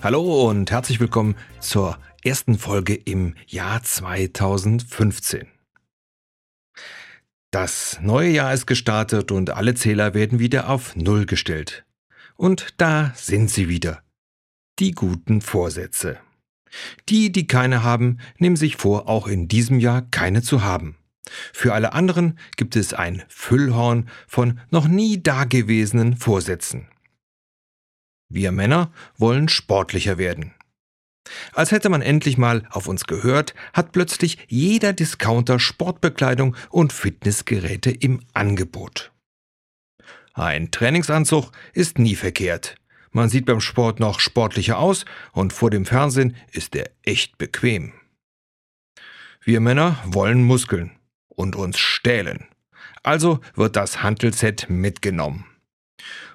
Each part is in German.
Hallo und herzlich willkommen zur ersten Folge im Jahr 2015. Das neue Jahr ist gestartet und alle Zähler werden wieder auf Null gestellt. Und da sind sie wieder. Die guten Vorsätze. Die, die keine haben, nehmen sich vor, auch in diesem Jahr keine zu haben. Für alle anderen gibt es ein Füllhorn von noch nie dagewesenen Vorsätzen. Wir Männer wollen sportlicher werden. Als hätte man endlich mal auf uns gehört, hat plötzlich jeder Discounter Sportbekleidung und Fitnessgeräte im Angebot. Ein Trainingsanzug ist nie verkehrt. Man sieht beim Sport noch sportlicher aus und vor dem Fernsehen ist er echt bequem. Wir Männer wollen Muskeln und uns stählen. Also wird das Hantelset mitgenommen.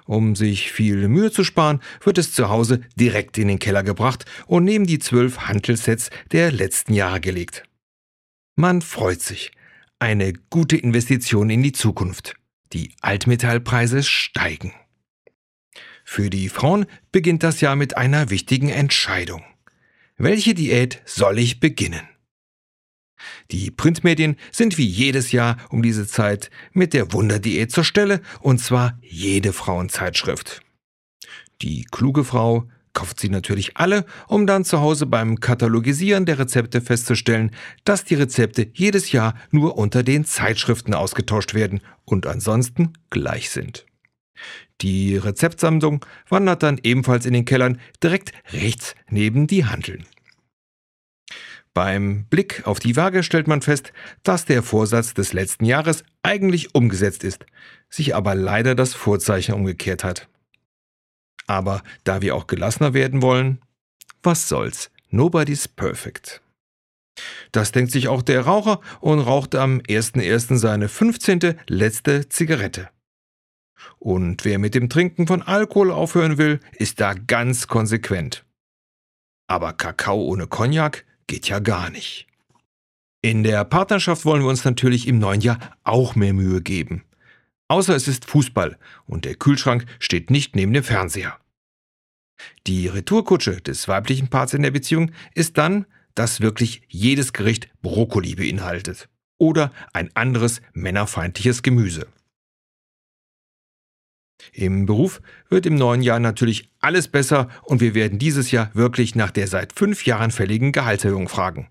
Um sich viel Mühe zu sparen, wird es zu Hause direkt in den Keller gebracht und neben die zwölf Hantelsets der letzten Jahre gelegt. Man freut sich. Eine gute Investition in die Zukunft. Die Altmetallpreise steigen. Für die Frauen beginnt das Jahr mit einer wichtigen Entscheidung. Welche Diät soll ich beginnen? Die Printmedien sind wie jedes Jahr um diese Zeit mit der Wunderdiät zur Stelle, und zwar jede Frauenzeitschrift. Die kluge Frau kauft sie natürlich alle, um dann zu Hause beim Katalogisieren der Rezepte festzustellen, dass die Rezepte jedes Jahr nur unter den Zeitschriften ausgetauscht werden und ansonsten gleich sind. Die Rezeptsammlung wandert dann ebenfalls in den Kellern direkt rechts neben die Handeln. Beim Blick auf die Waage stellt man fest, dass der Vorsatz des letzten Jahres eigentlich umgesetzt ist, sich aber leider das Vorzeichen umgekehrt hat. Aber da wir auch gelassener werden wollen, was soll's, nobody's perfect. Das denkt sich auch der Raucher und raucht am 1.1. seine 15. letzte Zigarette. Und wer mit dem Trinken von Alkohol aufhören will, ist da ganz konsequent. Aber Kakao ohne Cognac geht ja gar nicht. In der Partnerschaft wollen wir uns natürlich im neuen Jahr auch mehr Mühe geben. Außer es ist Fußball und der Kühlschrank steht nicht neben dem Fernseher. Die Retourkutsche des weiblichen Parts in der Beziehung ist dann, dass wirklich jedes Gericht Brokkoli beinhaltet oder ein anderes männerfeindliches Gemüse. Im Beruf wird im neuen Jahr natürlich alles besser und wir werden dieses Jahr wirklich nach der seit fünf Jahren fälligen Gehaltserhöhung fragen.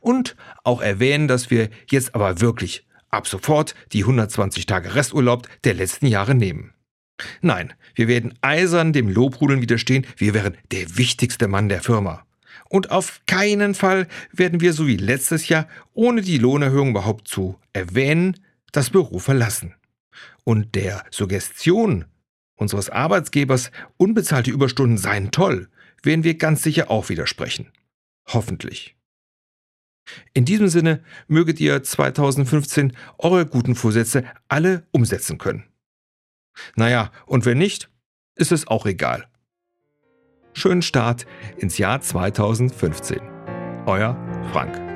Und auch erwähnen, dass wir jetzt aber wirklich ab sofort die 120 Tage Resturlaub der letzten Jahre nehmen. Nein, wir werden eisern dem Lobrudeln widerstehen, wir wären der wichtigste Mann der Firma. Und auf keinen Fall werden wir so wie letztes Jahr, ohne die Lohnerhöhung überhaupt zu erwähnen, das Büro verlassen. Und der Suggestion unseres Arbeitsgebers, unbezahlte Überstunden seien toll, werden wir ganz sicher auch widersprechen. Hoffentlich. In diesem Sinne möget ihr 2015 eure guten Vorsätze alle umsetzen können. Naja, und wenn nicht, ist es auch egal. Schönen Start ins Jahr 2015. Euer Frank.